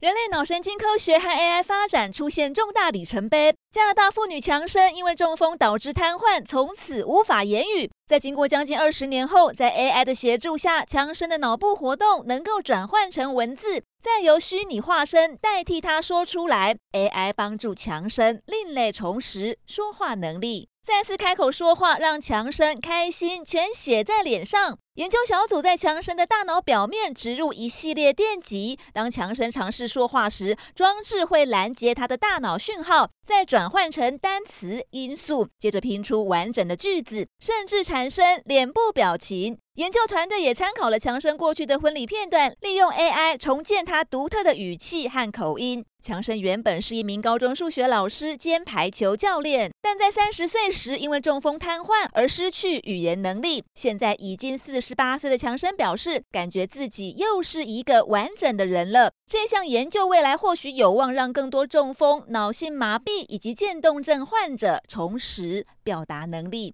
人类脑神经科学和 AI 发展出现重大里程碑。加拿大妇女强生因为中风导致瘫痪，从此无法言语。在经过将近二十年后，在 AI 的协助下，强生的脑部活动能够转换成文字，再由虚拟化身代替他说出来。AI 帮助强生另类重拾说话能力。再次开口说话，让强生开心，全写在脸上。研究小组在强生的大脑表面植入一系列电极，当强生尝试说话时，装置会拦截他的大脑讯号，再转换成单词、音素，接着拼出完整的句子，甚至产生脸部表情。研究团队也参考了强生过去的婚礼片段，利用 AI 重建他独特的语气和口音。强生原本是一名高中数学老师兼排球教练，但在三十岁时因为中风瘫痪而失去语言能力。现在已经四十八岁的强生表示，感觉自己又是一个完整的人了。这项研究未来或许有望让更多中风、脑性麻痹以及渐冻症患者重拾表达能力。